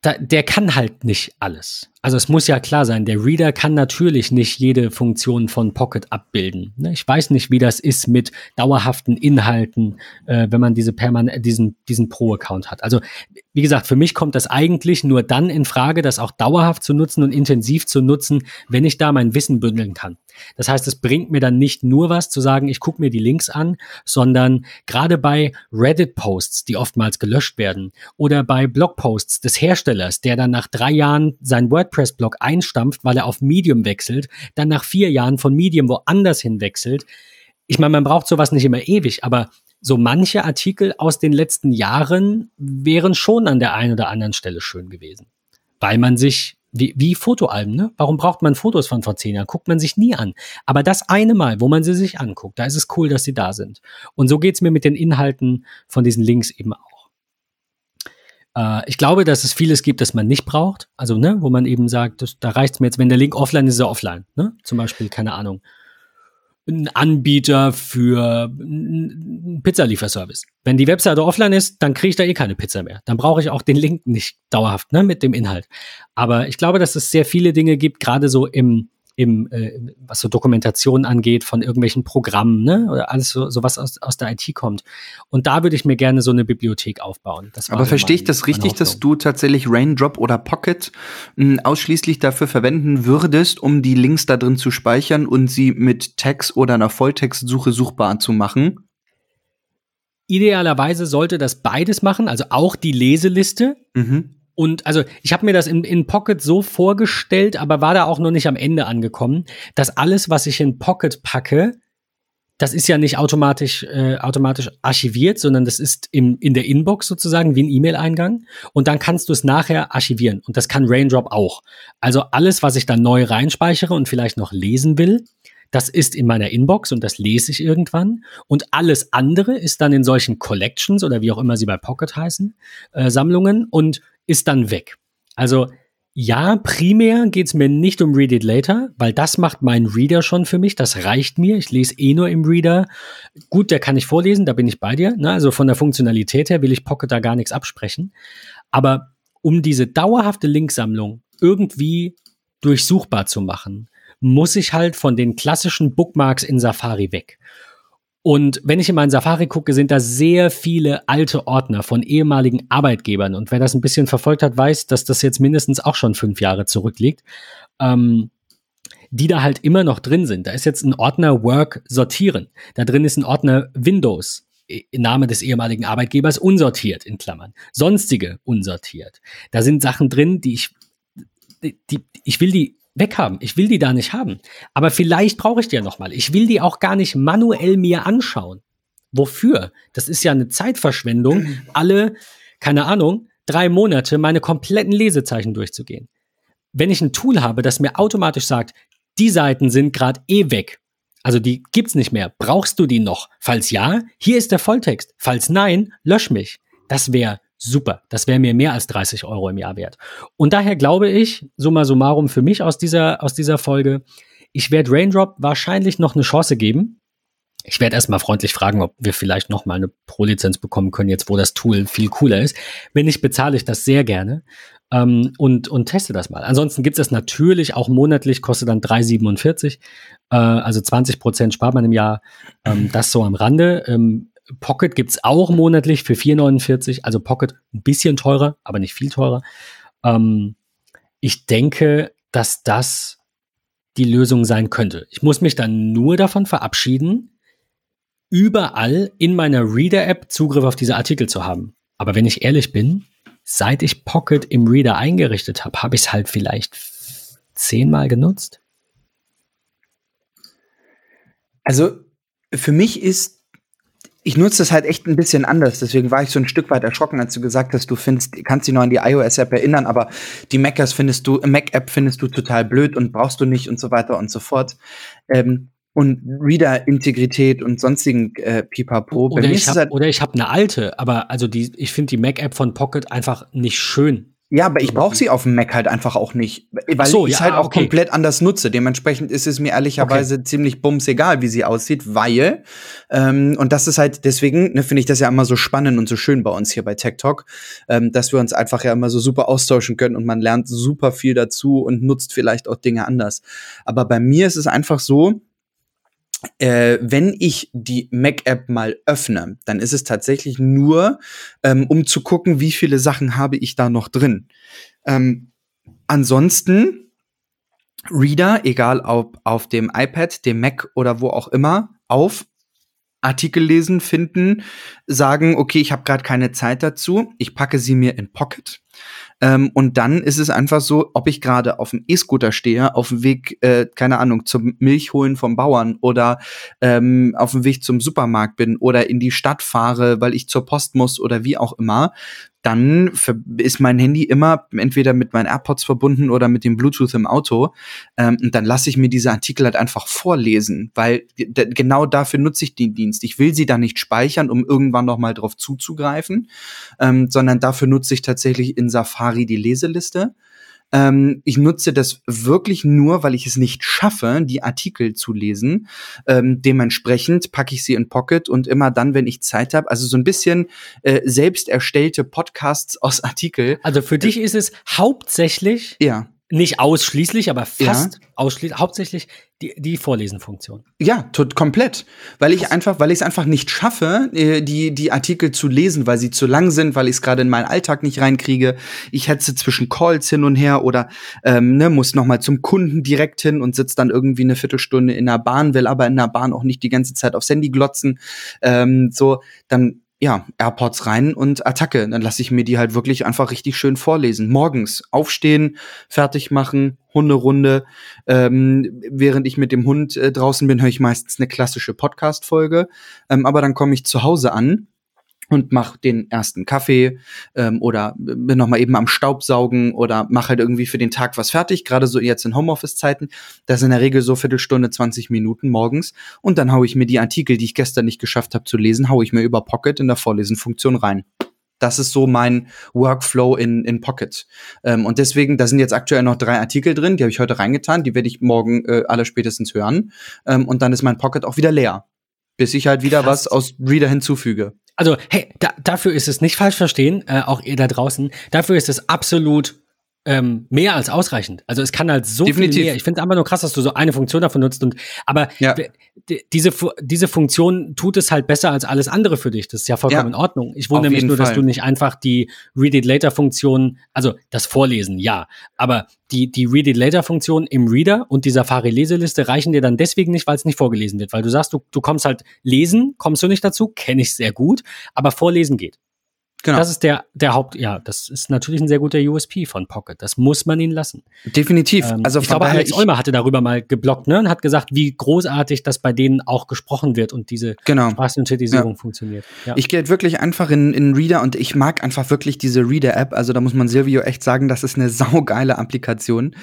da, der kann halt nicht alles. Also es muss ja klar sein, der Reader kann natürlich nicht jede Funktion von Pocket abbilden. Ne? Ich weiß nicht, wie das ist mit dauerhaften Inhalten, äh, wenn man diese permanent diesen diesen Pro-Account hat. Also wie gesagt, für mich kommt das eigentlich nur dann in Frage, das auch dauerhaft zu nutzen und intensiv zu nutzen, wenn ich da mein Wissen bündeln kann. Das heißt, es bringt mir dann nicht nur was zu sagen, ich gucke mir die Links an, sondern gerade bei Reddit-Posts, die oftmals gelöscht werden, oder bei Blogposts des Herstellers, der dann nach drei Jahren sein WordPress-Blog einstampft, weil er auf Medium wechselt, dann nach vier Jahren von Medium woanders hin wechselt. Ich meine, man braucht sowas nicht immer ewig, aber so manche Artikel aus den letzten Jahren wären schon an der einen oder anderen Stelle schön gewesen, weil man sich wie, wie Fotoalben, ne? Warum braucht man Fotos von vor zehn Jahren? Guckt man sich nie an. Aber das eine Mal, wo man sie sich anguckt, da ist es cool, dass sie da sind. Und so geht's mir mit den Inhalten von diesen Links eben auch. Äh, ich glaube, dass es vieles gibt, das man nicht braucht. Also, ne, wo man eben sagt, das, da reicht's mir jetzt, wenn der Link offline ist, ist er offline. Ne? Zum Beispiel, keine Ahnung ein Anbieter für einen Pizzalieferservice. Wenn die Webseite offline ist, dann kriege ich da eh keine Pizza mehr. Dann brauche ich auch den Link nicht dauerhaft ne, mit dem Inhalt. Aber ich glaube, dass es sehr viele Dinge gibt, gerade so im im, äh, was so Dokumentation angeht von irgendwelchen Programmen, ne? Oder alles so, so was aus, aus der IT kommt. Und da würde ich mir gerne so eine Bibliothek aufbauen. Aber verstehe ich das richtig, dass du tatsächlich Raindrop oder Pocket mh, hm, ausschließlich dafür verwenden würdest, um die Links da drin zu speichern und sie mit Tags oder einer Volltextsuche suchbar zu machen? Idealerweise sollte das beides machen, also auch die Leseliste. Mhm. Und also ich habe mir das in, in Pocket so vorgestellt, aber war da auch noch nicht am Ende angekommen, dass alles, was ich in Pocket packe, das ist ja nicht automatisch, äh, automatisch archiviert, sondern das ist im, in der Inbox sozusagen wie ein E-Mail-Eingang. Und dann kannst du es nachher archivieren. Und das kann Raindrop auch. Also alles, was ich dann neu reinspeichere und vielleicht noch lesen will, das ist in meiner Inbox und das lese ich irgendwann. Und alles andere ist dann in solchen Collections oder wie auch immer sie bei Pocket heißen, äh, Sammlungen. Und ist dann weg. Also ja, primär geht's mir nicht um Read It Later, weil das macht mein Reader schon für mich. Das reicht mir. Ich lese eh nur im Reader. Gut, der kann ich vorlesen, da bin ich bei dir. Ne? Also von der Funktionalität her will ich Pocket da gar nichts absprechen. Aber um diese dauerhafte Linksammlung irgendwie durchsuchbar zu machen, muss ich halt von den klassischen Bookmarks in Safari weg. Und wenn ich in meinen Safari gucke, sind da sehr viele alte Ordner von ehemaligen Arbeitgebern. Und wer das ein bisschen verfolgt hat, weiß, dass das jetzt mindestens auch schon fünf Jahre zurückliegt. Ähm, die da halt immer noch drin sind. Da ist jetzt ein Ordner Work sortieren. Da drin ist ein Ordner Windows. Name des ehemaligen Arbeitgebers unsortiert in Klammern. Sonstige unsortiert. Da sind Sachen drin, die ich, die, die ich will die weghaben. Ich will die da nicht haben. Aber vielleicht brauche ich die ja nochmal. Ich will die auch gar nicht manuell mir anschauen. Wofür? Das ist ja eine Zeitverschwendung, alle, keine Ahnung, drei Monate meine kompletten Lesezeichen durchzugehen. Wenn ich ein Tool habe, das mir automatisch sagt, die Seiten sind gerade eh weg. Also die gibt's nicht mehr. Brauchst du die noch? Falls ja, hier ist der Volltext. Falls nein, lösch mich. Das wäre super. Das wäre mir mehr als 30 Euro im Jahr wert. Und daher glaube ich, summa summarum für mich aus dieser, aus dieser Folge, ich werde Raindrop wahrscheinlich noch eine Chance geben. ich werde erstmal freundlich fragen, ob wir vielleicht noch mal eine Pro-Lizenz bekommen können, jetzt wo das Tool viel cooler ist. Wenn nicht, bezahle ich das sehr gerne ähm, und, und teste das mal. Ansonsten gibt es das natürlich auch monatlich, kostet dann 3,47. Äh, also 20 Prozent spart man im Jahr. Ähm, das so am Rande. Ähm, Pocket gibt's auch monatlich für 4,49. Also Pocket ein bisschen teurer, aber nicht viel teurer. Ähm, ich denke, dass das die Lösung sein könnte. Ich muss mich dann nur davon verabschieden, überall in meiner Reader-App Zugriff auf diese Artikel zu haben. Aber wenn ich ehrlich bin, seit ich Pocket im Reader eingerichtet habe, habe ich es halt vielleicht zehnmal genutzt. Also für mich ist, ich nutze das halt echt ein bisschen anders. Deswegen war ich so ein Stück weit erschrocken, als du gesagt hast, du findest, kannst dich noch an die iOS-App erinnern, aber die Mac-App findest du, Mac-App findest du total blöd und brauchst du nicht und so weiter und so fort. Ähm, und Reader-Integrität und sonstigen äh, Pipapo. Oder ich, hab, halt oder ich habe eine alte, aber also die, ich finde die Mac-App von Pocket einfach nicht schön. Ja, aber ich brauche sie auf dem Mac halt einfach auch nicht, weil so, ich ja, halt auch okay. komplett anders nutze. Dementsprechend ist es mir ehrlicherweise okay. ziemlich bums egal, wie sie aussieht, weil ähm, und das ist halt deswegen ne, finde ich das ja immer so spannend und so schön bei uns hier bei Tech Talk, ähm, dass wir uns einfach ja immer so super austauschen können und man lernt super viel dazu und nutzt vielleicht auch Dinge anders. Aber bei mir ist es einfach so, äh, wenn ich die Mac-App mal öffne, dann ist es tatsächlich nur, ähm, um zu gucken, wie viele Sachen habe ich da noch drin. Ähm, ansonsten Reader, egal ob auf dem iPad, dem Mac oder wo auch immer, auf Artikel lesen, finden, sagen, okay, ich habe gerade keine Zeit dazu, ich packe sie mir in Pocket ähm, und dann ist es einfach so, ob ich gerade auf dem E-Scooter stehe, auf dem Weg, äh, keine Ahnung, zum Milchholen vom Bauern oder ähm, auf dem Weg zum Supermarkt bin oder in die Stadt fahre, weil ich zur Post muss oder wie auch immer, dann ist mein Handy immer entweder mit meinen AirPods verbunden oder mit dem Bluetooth im Auto. Ähm, und dann lasse ich mir diese Artikel halt einfach vorlesen, weil genau dafür nutze ich den Dienst. Ich will sie da nicht speichern, um irgendwann noch mal drauf zuzugreifen, ähm, sondern dafür nutze ich tatsächlich in Safari die Leseliste. Ähm, ich nutze das wirklich nur, weil ich es nicht schaffe, die Artikel zu lesen. Ähm, dementsprechend packe ich sie in Pocket und immer dann, wenn ich Zeit habe, also so ein bisschen äh, selbst erstellte Podcasts aus Artikel. Also für dich ist es hauptsächlich ja nicht ausschließlich, aber fast ja. ausschließlich, hauptsächlich die, die Vorlesenfunktion. Ja, tot, komplett. Weil ich einfach, weil ich es einfach nicht schaffe, äh, die, die Artikel zu lesen, weil sie zu lang sind, weil ich es gerade in meinen Alltag nicht reinkriege. Ich hetze zwischen Calls hin und her oder ähm, ne, muss noch mal zum Kunden direkt hin und sitze dann irgendwie eine Viertelstunde in der Bahn, will aber in der Bahn auch nicht die ganze Zeit aufs Handy glotzen. Ähm, so, dann ja, AirPods rein und Attacke. Dann lasse ich mir die halt wirklich einfach richtig schön vorlesen. Morgens aufstehen, fertig machen, Hunderunde. Ähm, während ich mit dem Hund äh, draußen bin, höre ich meistens eine klassische Podcast-Folge. Ähm, aber dann komme ich zu Hause an und mach den ersten Kaffee ähm, oder bin noch mal eben am Staubsaugen oder mach halt irgendwie für den Tag was fertig. Gerade so jetzt in Homeoffice-Zeiten, das ist in der Regel so Viertelstunde, 20 Minuten morgens und dann hau ich mir die Artikel, die ich gestern nicht geschafft habe zu lesen, hau ich mir über Pocket in der Vorlesenfunktion rein. Das ist so mein Workflow in, in Pocket. Ähm, und deswegen, da sind jetzt aktuell noch drei Artikel drin, die habe ich heute reingetan, die werde ich morgen äh, alle spätestens hören. Ähm, und dann ist mein Pocket auch wieder leer. Bis ich halt wieder Krass. was aus Reader hinzufüge. Also, hey, da, dafür ist es nicht falsch verstehen, äh, auch ihr da draußen. Dafür ist es absolut ähm, mehr als ausreichend. Also es kann halt so Definitiv. viel mehr. Ich finde es einfach nur krass, dass du so eine Funktion davon nutzt. Und aber ja. diese diese Funktion tut es halt besser als alles andere für dich. Das ist ja vollkommen ja. in Ordnung. Ich wundere mich nur, Fall. dass du nicht einfach die Read It Later Funktion, also das Vorlesen, ja, aber die die Read It Later Funktion im Reader und die Safari Leseliste reichen dir dann deswegen nicht, weil es nicht vorgelesen wird, weil du sagst, du du kommst halt lesen, kommst du nicht dazu, kenne ich sehr gut, aber vorlesen geht. Genau. Das ist der, der Haupt, ja, das ist natürlich ein sehr guter USP von Pocket. Das muss man ihn lassen. Definitiv. Ähm, also ich glaube, Alex ich Olmer hatte darüber mal geblockt, ne, und hat gesagt, wie großartig das bei denen auch gesprochen wird und diese genau. Sprachsynthetisierung ja. funktioniert. Ja. Ich gehe wirklich einfach in, in Reader und ich mag einfach wirklich diese Reader-App. Also da muss man Silvio echt sagen, das ist eine saugeile Applikation.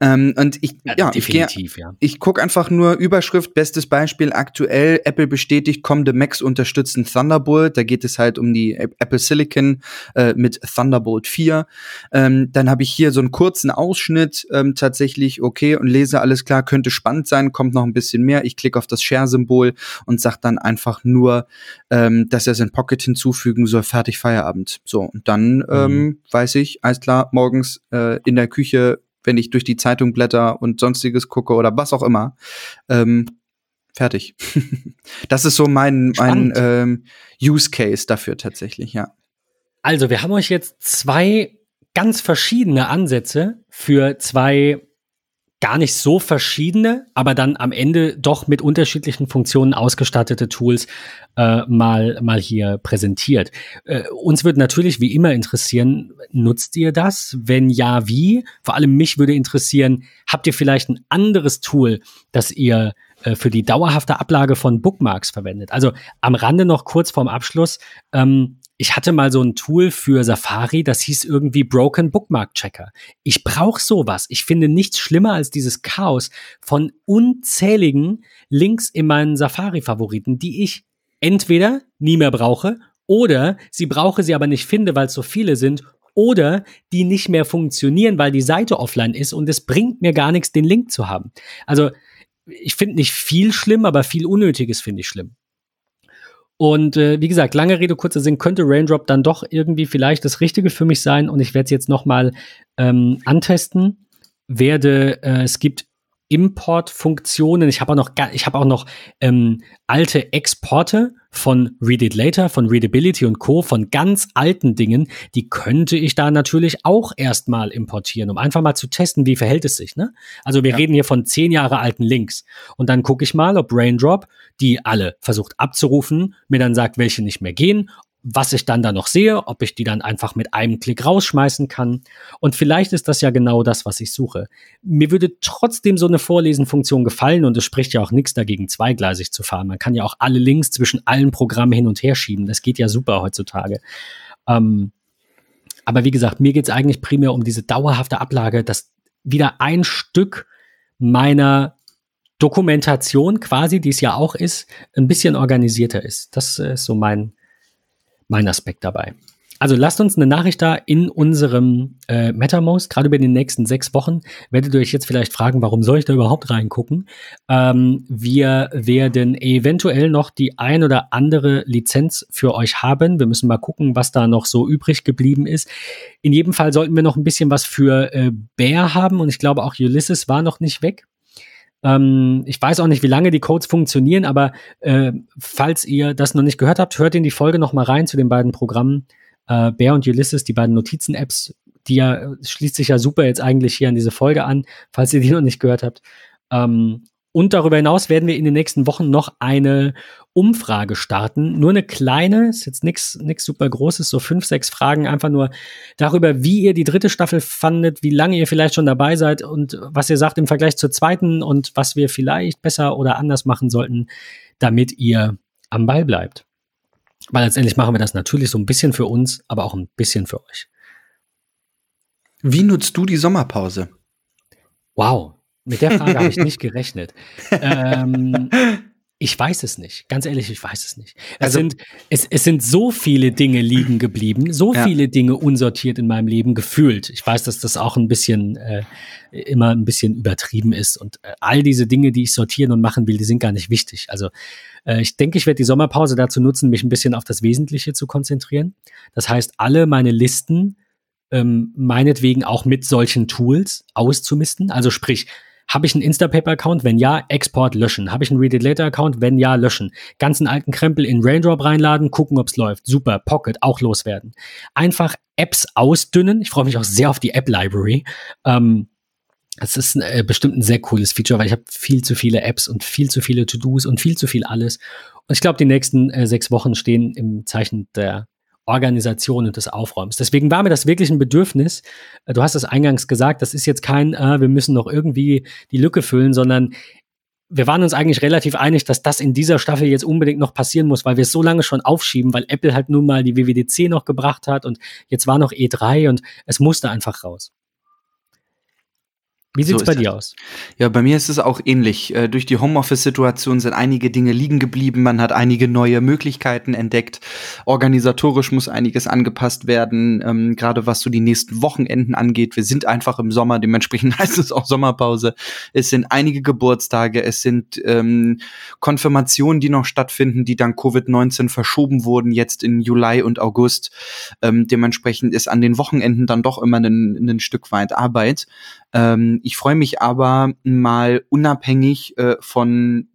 Ähm, und ich, ja, ja definitiv, ich, ja. Ich gucke einfach nur Überschrift, bestes Beispiel aktuell, Apple bestätigt, kommende Macs unterstützen Thunderbolt. Da geht es halt um die Apple Silicon anklicken äh, mit Thunderbolt 4. Ähm, dann habe ich hier so einen kurzen Ausschnitt ähm, tatsächlich, okay, und lese alles klar, könnte spannend sein, kommt noch ein bisschen mehr. Ich klicke auf das Share-Symbol und sage dann einfach nur, ähm, dass er es in Pocket hinzufügen soll, fertig Feierabend. So, und dann mhm. ähm, weiß ich, alles klar, morgens äh, in der Küche wenn ich durch die Zeitung blätter und sonstiges gucke oder was auch immer. Ähm, fertig. das ist so mein, mein ähm, Use Case dafür tatsächlich, ja. Also, wir haben euch jetzt zwei ganz verschiedene Ansätze für zwei gar nicht so verschiedene, aber dann am Ende doch mit unterschiedlichen Funktionen ausgestattete Tools äh, mal, mal hier präsentiert. Äh, uns würde natürlich wie immer interessieren, nutzt ihr das? Wenn ja, wie? Vor allem mich würde interessieren, habt ihr vielleicht ein anderes Tool, das ihr äh, für die dauerhafte Ablage von Bookmarks verwendet? Also am Rande noch kurz vorm Abschluss. Ähm, ich hatte mal so ein Tool für Safari, das hieß irgendwie Broken Bookmark Checker. Ich brauche sowas. Ich finde nichts schlimmer als dieses Chaos von unzähligen Links in meinen Safari-Favoriten, die ich entweder nie mehr brauche oder sie brauche sie aber nicht finde, weil es so viele sind oder die nicht mehr funktionieren, weil die Seite offline ist und es bringt mir gar nichts, den Link zu haben. Also ich finde nicht viel schlimm, aber viel Unnötiges finde ich schlimm. Und äh, wie gesagt, lange Rede, kurzer Sinn, könnte Raindrop dann doch irgendwie vielleicht das Richtige für mich sein. Und ich werde es jetzt noch mal ähm, antesten. Werde, äh, es gibt Import-Funktionen. Ich habe auch noch, ich habe auch noch ähm, alte Exporte von Read It Later, von Readability und Co. von ganz alten Dingen. Die könnte ich da natürlich auch erstmal importieren, um einfach mal zu testen, wie verhält es sich. Ne? Also wir ja. reden hier von zehn Jahre alten Links. Und dann gucke ich mal, ob Raindrop die alle versucht abzurufen, mir dann sagt, welche nicht mehr gehen was ich dann da noch sehe, ob ich die dann einfach mit einem Klick rausschmeißen kann. Und vielleicht ist das ja genau das, was ich suche. Mir würde trotzdem so eine Vorlesenfunktion gefallen und es spricht ja auch nichts dagegen, zweigleisig zu fahren. Man kann ja auch alle Links zwischen allen Programmen hin und her schieben. Das geht ja super heutzutage. Ähm, aber wie gesagt, mir geht es eigentlich primär um diese dauerhafte Ablage, dass wieder ein Stück meiner Dokumentation quasi, die es ja auch ist, ein bisschen organisierter ist. Das ist so mein, mein Aspekt dabei. Also lasst uns eine Nachricht da in unserem äh, MetaMost, gerade über die nächsten sechs Wochen. Werdet ihr euch jetzt vielleicht fragen, warum soll ich da überhaupt reingucken? Ähm, wir werden eventuell noch die ein oder andere Lizenz für euch haben. Wir müssen mal gucken, was da noch so übrig geblieben ist. In jedem Fall sollten wir noch ein bisschen was für äh, Bear haben und ich glaube auch Ulysses war noch nicht weg. Ähm, ich weiß auch nicht, wie lange die Codes funktionieren, aber äh, falls ihr das noch nicht gehört habt, hört in die Folge noch mal rein zu den beiden Programmen äh, Bear und Ulysses, die beiden Notizen-Apps. Die ja schließt sich ja super jetzt eigentlich hier an diese Folge an, falls ihr die noch nicht gehört habt. Ähm, und darüber hinaus werden wir in den nächsten Wochen noch eine Umfrage starten. Nur eine kleine, ist jetzt nichts nix super großes, so fünf, sechs Fragen, einfach nur darüber, wie ihr die dritte Staffel fandet, wie lange ihr vielleicht schon dabei seid und was ihr sagt im Vergleich zur zweiten und was wir vielleicht besser oder anders machen sollten, damit ihr am Ball bleibt. Weil letztendlich machen wir das natürlich so ein bisschen für uns, aber auch ein bisschen für euch. Wie nutzt du die Sommerpause? Wow, mit der Frage habe ich nicht gerechnet. Ähm, ich weiß es nicht. Ganz ehrlich, ich weiß es nicht. Es, also, sind, es, es sind so viele Dinge liegen geblieben, so ja. viele Dinge unsortiert in meinem Leben gefühlt. Ich weiß, dass das auch ein bisschen äh, immer ein bisschen übertrieben ist. Und äh, all diese Dinge, die ich sortieren und machen will, die sind gar nicht wichtig. Also äh, ich denke, ich werde die Sommerpause dazu nutzen, mich ein bisschen auf das Wesentliche zu konzentrieren. Das heißt, alle meine Listen ähm, meinetwegen auch mit solchen Tools auszumisten. Also sprich, habe ich einen Instapaper-Account? Wenn ja, Export löschen. Habe ich einen Read It Later-Account? Wenn ja, löschen. Ganzen alten Krempel in Raindrop reinladen, gucken, ob's läuft. Super. Pocket auch loswerden. Einfach Apps ausdünnen. Ich freue mich auch sehr auf die App-Library. Ähm, das ist äh, bestimmt ein sehr cooles Feature, weil ich habe viel zu viele Apps und viel zu viele To-Dos und viel zu viel alles. Und ich glaube, die nächsten äh, sechs Wochen stehen im Zeichen der Organisation und des Aufräumens. Deswegen war mir das wirklich ein Bedürfnis. Äh, du hast es eingangs gesagt, das ist jetzt kein, äh, wir müssen noch irgendwie die Lücke füllen, sondern wir waren uns eigentlich relativ einig, dass das in dieser Staffel jetzt unbedingt noch passieren muss, weil wir es so lange schon aufschieben, weil Apple halt nun mal die WWDC noch gebracht hat und jetzt war noch E3 und es musste einfach raus. Wie sieht's so bei dir aus? Ja, bei mir ist es auch ähnlich. Äh, durch die Homeoffice-Situation sind einige Dinge liegen geblieben. Man hat einige neue Möglichkeiten entdeckt. Organisatorisch muss einiges angepasst werden, ähm, gerade was so die nächsten Wochenenden angeht. Wir sind einfach im Sommer, dementsprechend heißt es auch Sommerpause. Es sind einige Geburtstage, es sind ähm, Konfirmationen, die noch stattfinden, die dank Covid-19 verschoben wurden, jetzt in Juli und August. Ähm, dementsprechend ist an den Wochenenden dann doch immer ein, ein Stück weit Arbeit. Ich freue mich aber mal unabhängig äh, von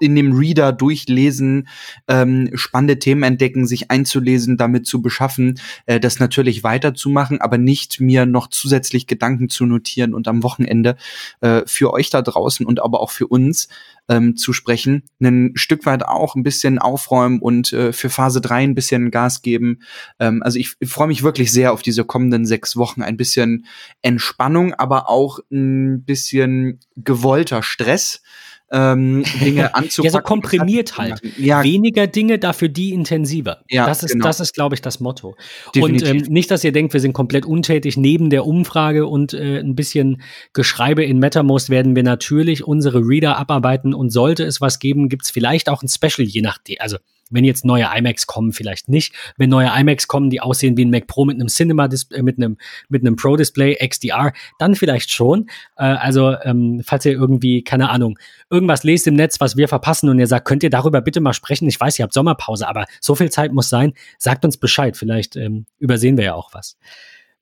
in dem Reader durchlesen, ähm, spannende Themen entdecken, sich einzulesen, damit zu beschaffen, äh, das natürlich weiterzumachen, aber nicht mir noch zusätzlich Gedanken zu notieren und am Wochenende äh, für euch da draußen und aber auch für uns ähm, zu sprechen, ein Stück weit auch ein bisschen aufräumen und äh, für Phase 3 ein bisschen Gas geben. Ähm, also ich, ich freue mich wirklich sehr auf diese kommenden sechs Wochen. Ein bisschen Entspannung, aber auch ein bisschen gewollter Stress ähm, Dinge anzupacken. ja, so komprimiert halt. Ja. Weniger Dinge, dafür die intensiver. Ja, das ist, genau. das ist, glaube ich, das Motto. Definitiv. Und ähm, nicht, dass ihr denkt, wir sind komplett untätig. Neben der Umfrage und äh, ein bisschen Geschreibe in MetaMost werden wir natürlich unsere Reader abarbeiten und sollte es was geben, gibt es vielleicht auch ein Special, je nachdem. Also wenn jetzt neue iMacs kommen, vielleicht nicht. Wenn neue iMacs kommen, die aussehen wie ein Mac Pro mit einem Cinema, äh, mit einem, mit einem Pro Display XDR, dann vielleicht schon. Äh, also, ähm, falls ihr irgendwie, keine Ahnung, irgendwas lest im Netz, was wir verpassen und ihr sagt, könnt ihr darüber bitte mal sprechen? Ich weiß, ihr habt Sommerpause, aber so viel Zeit muss sein. Sagt uns Bescheid. Vielleicht ähm, übersehen wir ja auch was.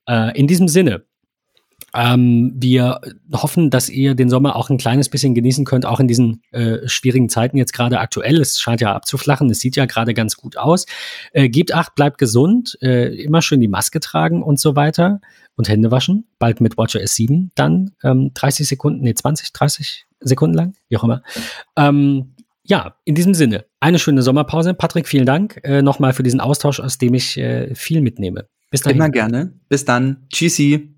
Äh, in diesem Sinne, ähm, wir hoffen, dass ihr den Sommer auch ein kleines bisschen genießen könnt, auch in diesen äh, schwierigen Zeiten jetzt gerade aktuell. Es scheint ja abzuflachen, es sieht ja gerade ganz gut aus. Äh, gebt acht, bleibt gesund, äh, immer schön die Maske tragen und so weiter und Hände waschen. Bald mit Watcher S7 dann ähm, 30 Sekunden, nee 20, 30 Sekunden lang, wie auch immer. Ähm, ja, in diesem Sinne, eine schöne Sommerpause. Patrick, vielen Dank äh, nochmal für diesen Austausch, aus dem ich äh, viel mitnehme. Bis dahin. Immer gerne. Bis dann. Tschüssi.